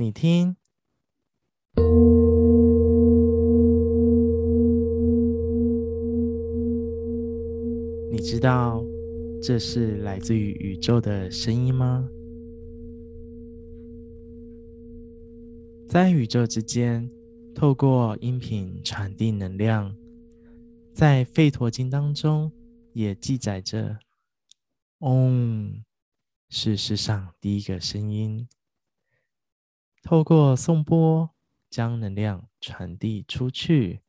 你听，你知道这是来自于宇宙的声音吗？在宇宙之间，透过音频传递能量，在《吠陀经》当中也记载着“嗡”是世上第一个声音。透过颂钵将能量传递出去，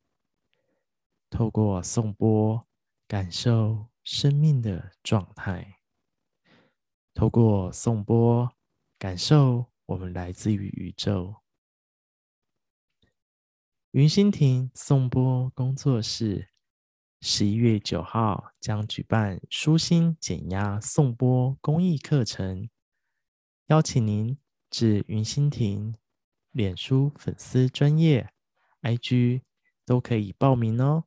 透过颂钵感受生命的状态，透过颂钵感受我们来自于宇宙。云心亭颂钵工作室十一月九号将举办舒心减压颂钵公益课程，邀请您。至云心亭、脸书粉丝专业、IG 都可以报名哦。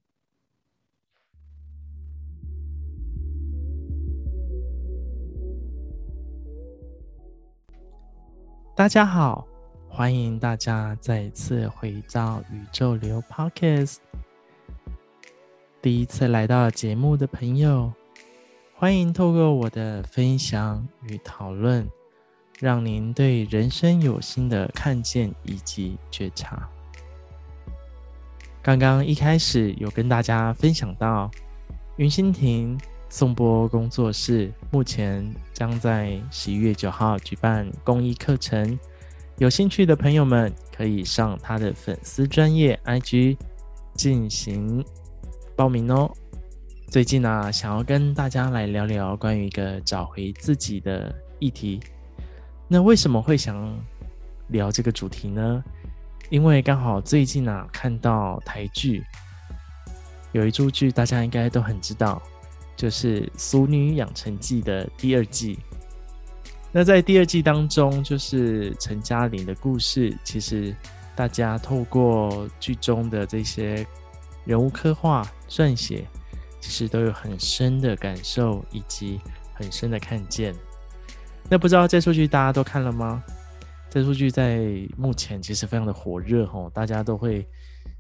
大家好，欢迎大家再次回到宇宙流 Podcast。第一次来到节目的朋友，欢迎透过我的分享与讨论。让您对人生有新的看见以及觉察。刚刚一开始有跟大家分享到，云心亭颂钵工作室目前将在十一月九号举办公益课程，有兴趣的朋友们可以上他的粉丝专业 IG 进行报名哦。最近呢、啊，想要跟大家来聊聊关于一个找回自己的议题。那为什么会想聊这个主题呢？因为刚好最近啊，看到台剧有一出剧，大家应该都很知道，就是《俗女养成记》的第二季。那在第二季当中，就是陈嘉玲的故事，其实大家透过剧中的这些人物刻画、撰写，其实都有很深的感受以及很深的看见。那不知道这出剧大家都看了吗？这出剧在目前其实非常的火热哦，大家都会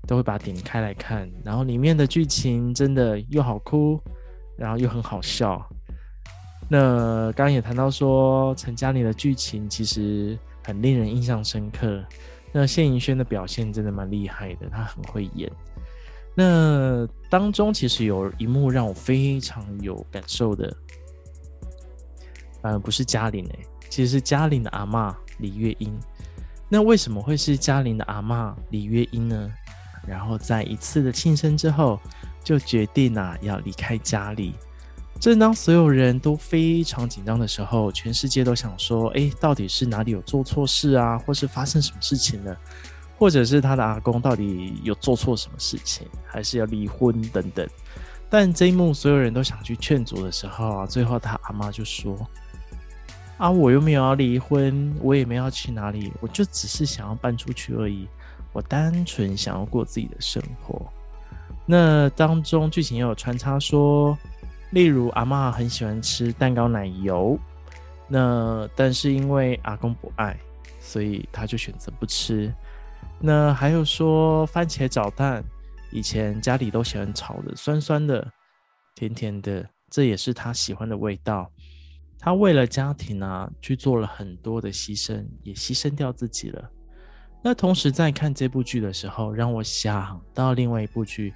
都会把它点开来看。然后里面的剧情真的又好哭，然后又很好笑。那刚刚也谈到说，陈嘉玲的剧情其实很令人印象深刻。那谢盈萱的表现真的蛮厉害的，她很会演。那当中其实有一幕让我非常有感受的。呃，不是嘉玲诶，其实是嘉玲的阿嬷李月英。那为什么会是嘉玲的阿嬷李月英呢？然后在一次的庆生之后，就决定啊要离开家里。正当所有人都非常紧张的时候，全世界都想说：哎，到底是哪里有做错事啊，或是发生什么事情了？或者是他的阿公到底有做错什么事情，还是要离婚等等？但这一幕所有人都想去劝阻的时候啊，最后他阿妈就说。啊，我又没有要离婚，我也没有要去哪里，我就只是想要搬出去而已。我单纯想要过自己的生活。那当中剧情也有穿插说，例如阿嬷很喜欢吃蛋糕奶油，那但是因为阿公不爱，所以他就选择不吃。那还有说番茄炒蛋，以前家里都喜欢炒的，酸酸的、甜甜的，这也是他喜欢的味道。他为了家庭啊，去做了很多的牺牲，也牺牲掉自己了。那同时在看这部剧的时候，让我想到另外一部剧，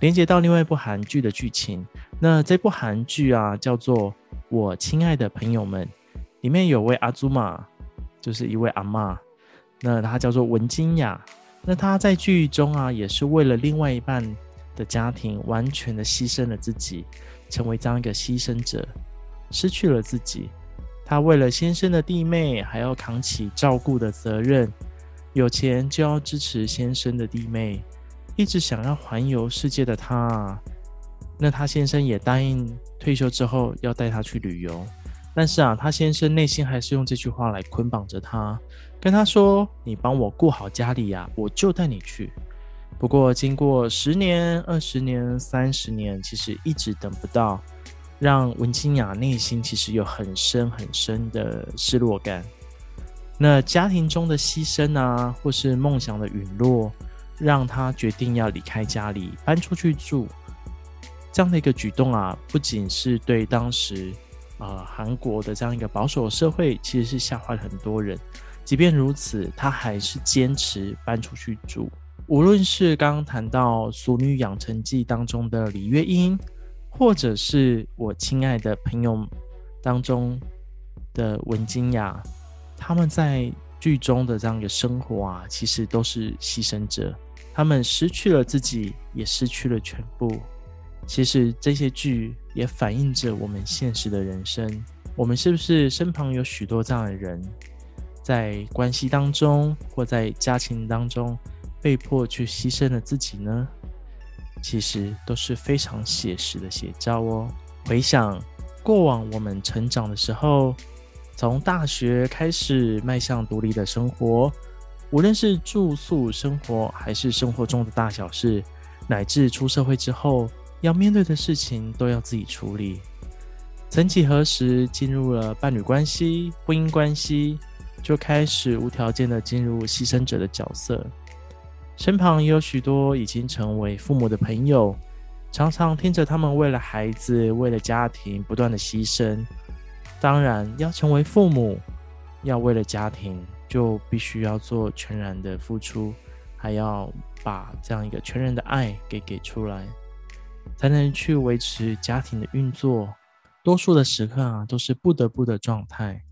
连接到另外一部韩剧的剧情。那这部韩剧啊，叫做《我亲爱的朋友们》，里面有位阿祖玛，就是一位阿嬷，那她叫做文金雅。那她在剧中啊，也是为了另外一半的家庭，完全的牺牲了自己，成为这样一个牺牲者。失去了自己，她为了先生的弟妹，还要扛起照顾的责任。有钱就要支持先生的弟妹，一直想要环游世界的她，那她先生也答应退休之后要带她去旅游。但是啊，她先生内心还是用这句话来捆绑着她，跟她说：“你帮我顾好家里呀，我就带你去。”不过经过十年、二十年、三十年，其实一直等不到。让文清雅内心其实有很深很深的失落感。那家庭中的牺牲啊，或是梦想的陨落，让她决定要离开家里，搬出去住。这样的一个举动啊，不仅是对当时啊、呃、韩国的这样一个保守社会，其实是吓坏了很多人。即便如此，她还是坚持搬出去住。无论是刚刚谈到《俗女养成记》当中的李月英，或者是我亲爱的朋友当中的文金雅。他们在剧中的这样一个生活啊，其实都是牺牲者。他们失去了自己，也失去了全部。其实这些剧也反映着我们现实的人生。我们是不是身旁有许多这样的人，在关系当中或在家庭当中被迫去牺牲了自己呢？其实都是非常写实的写照哦。回想过往我们成长的时候。从大学开始迈向独立的生活，无论是住宿生活，还是生活中的大小事，乃至出社会之后要面对的事情，都要自己处理。曾几何时，进入了伴侣关系、婚姻关系，就开始无条件的进入牺牲者的角色。身旁也有许多已经成为父母的朋友，常常听着他们为了孩子、为了家庭不断的牺牲。当然，要成为父母，要为了家庭，就必须要做全然的付出，还要把这样一个全然的爱给给出来，才能去维持家庭的运作。多数的时刻啊，都是不得不的状态，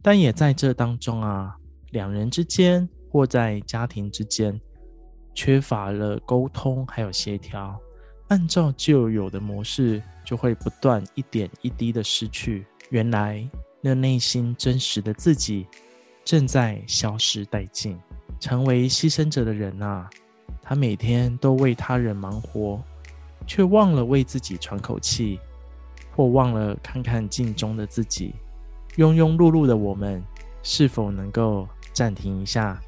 但也在这当中啊，两人之间或在家庭之间，缺乏了沟通还有协调，按照旧有的模式，就会不断一点一滴的失去。原来，那内心真实的自己正在消失殆尽。成为牺牲者的人啊，他每天都为他人忙活，却忘了为自己喘口气，或忘了看看镜中的自己。庸庸碌碌的我们，是否能够暂停一下，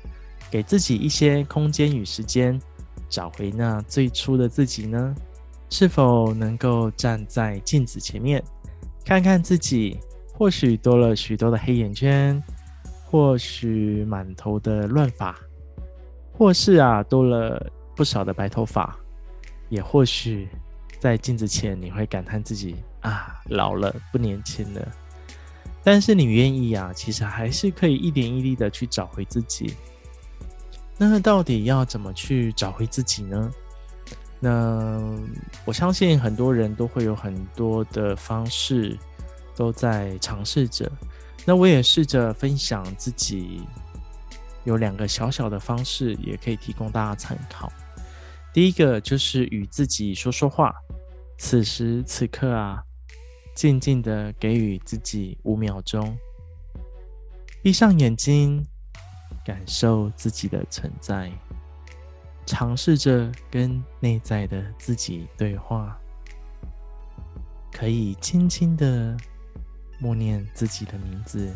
给自己一些空间与时间，找回那最初的自己呢？是否能够站在镜子前面？看看自己，或许多了许多的黑眼圈，或许满头的乱发，或是啊多了不少的白头发，也或许在镜子前你会感叹自己啊老了，不年轻了。但是你愿意啊，其实还是可以一点一滴的去找回自己。那到底要怎么去找回自己呢？那我相信很多人都会有很多的方式都在尝试着。那我也试着分享自己有两个小小的方式，也可以提供大家参考。第一个就是与自己说说话，此时此刻啊，静静的给予自己五秒钟，闭上眼睛，感受自己的存在。尝试着跟内在的自己对话，可以轻轻的默念自己的名字。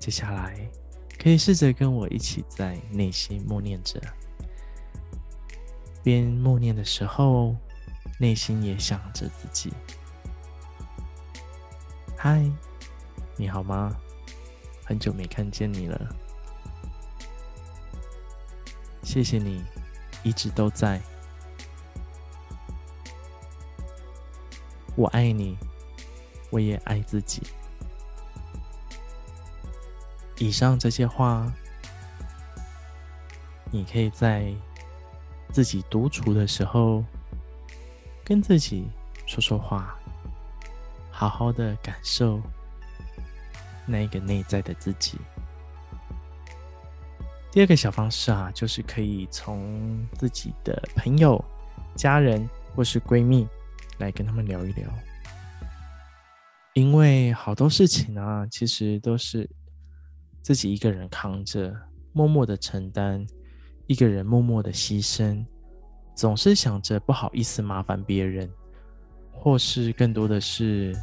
接下来，可以试着跟我一起在内心默念着，边默念的时候，内心也想着自己：“嗨，你好吗？很久没看见你了。”谢谢你，一直都在。我爱你，我也爱自己。以上这些话，你可以在自己独处的时候，跟自己说说话，好好的感受那一个内在的自己。第二个小方式啊，就是可以从自己的朋友、家人或是闺蜜来跟他们聊一聊，因为好多事情啊，其实都是自己一个人扛着，默默的承担，一个人默默的牺牲，总是想着不好意思麻烦别人，或是更多的是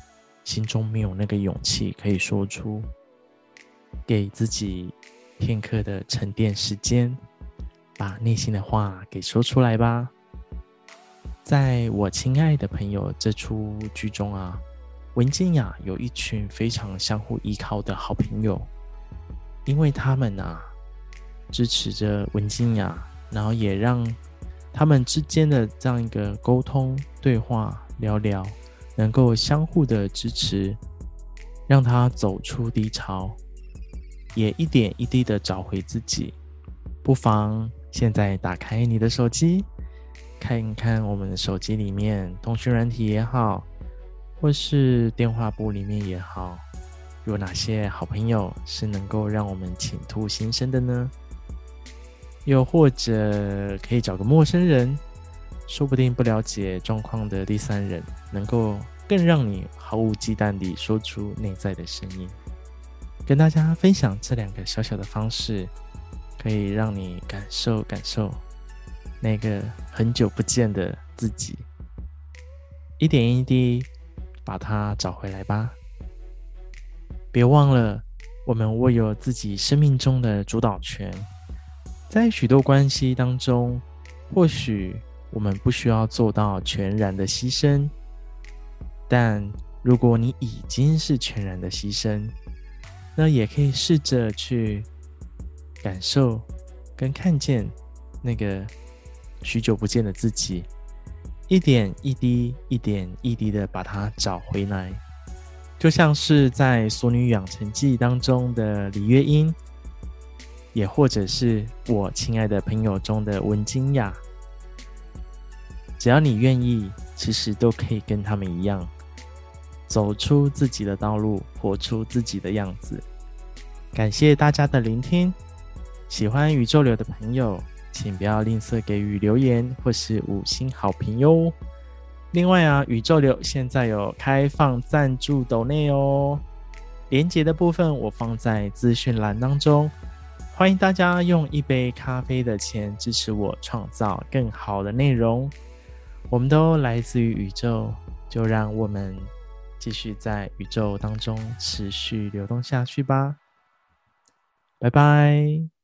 心中没有那个勇气可以说出，给自己。片刻的沉淀时间，把内心的话给说出来吧。在我亲爱的朋友这出剧中啊，文静雅有一群非常相互依靠的好朋友，因为他们啊支持着文静雅，然后也让他们之间的这样一个沟通、对话、聊聊，能够相互的支持，让他走出低潮，也一点一滴的找回自己。不妨现在打开你的手机，看一看我们的手机里面通讯软体也好，或是电话簿里面也好，有哪些好朋友是能够让我们倾吐心声的呢？又或者可以找个陌生人，说不定不了解状况的第三人，能够更让你毫无忌惮地说出内在的声音。跟大家分享这两个小小的方式。可以让你感受感受那个很久不见的自己，一点一滴把它找回来吧。别忘了，我们握有自己生命中的主导权。在许多关系当中，或许我们不需要做到全然的牺牲，但如果你已经是全然的牺牲，那也可以试着去。感受跟看见那个许久不见的自己，一点一滴、一点一滴的把它找回来，就像是在《俗女养成记》当中的李月英，也或者是我亲爱的朋友中的文晶雅。只要你愿意，其实都可以跟他们一样，走出自己的道路，活出自己的样子。感谢大家的聆听。喜欢宇宙流的朋友，请不要吝啬给予留言或是五星好评哟。另外啊，宇宙流现在有开放赞助抖内哦，连结的部分我放在资讯栏当中，欢迎大家用一杯咖啡的钱支持我创造更好的内容。我们都来自于宇宙，就让我们继续在宇宙当中持续流动下去吧。拜拜。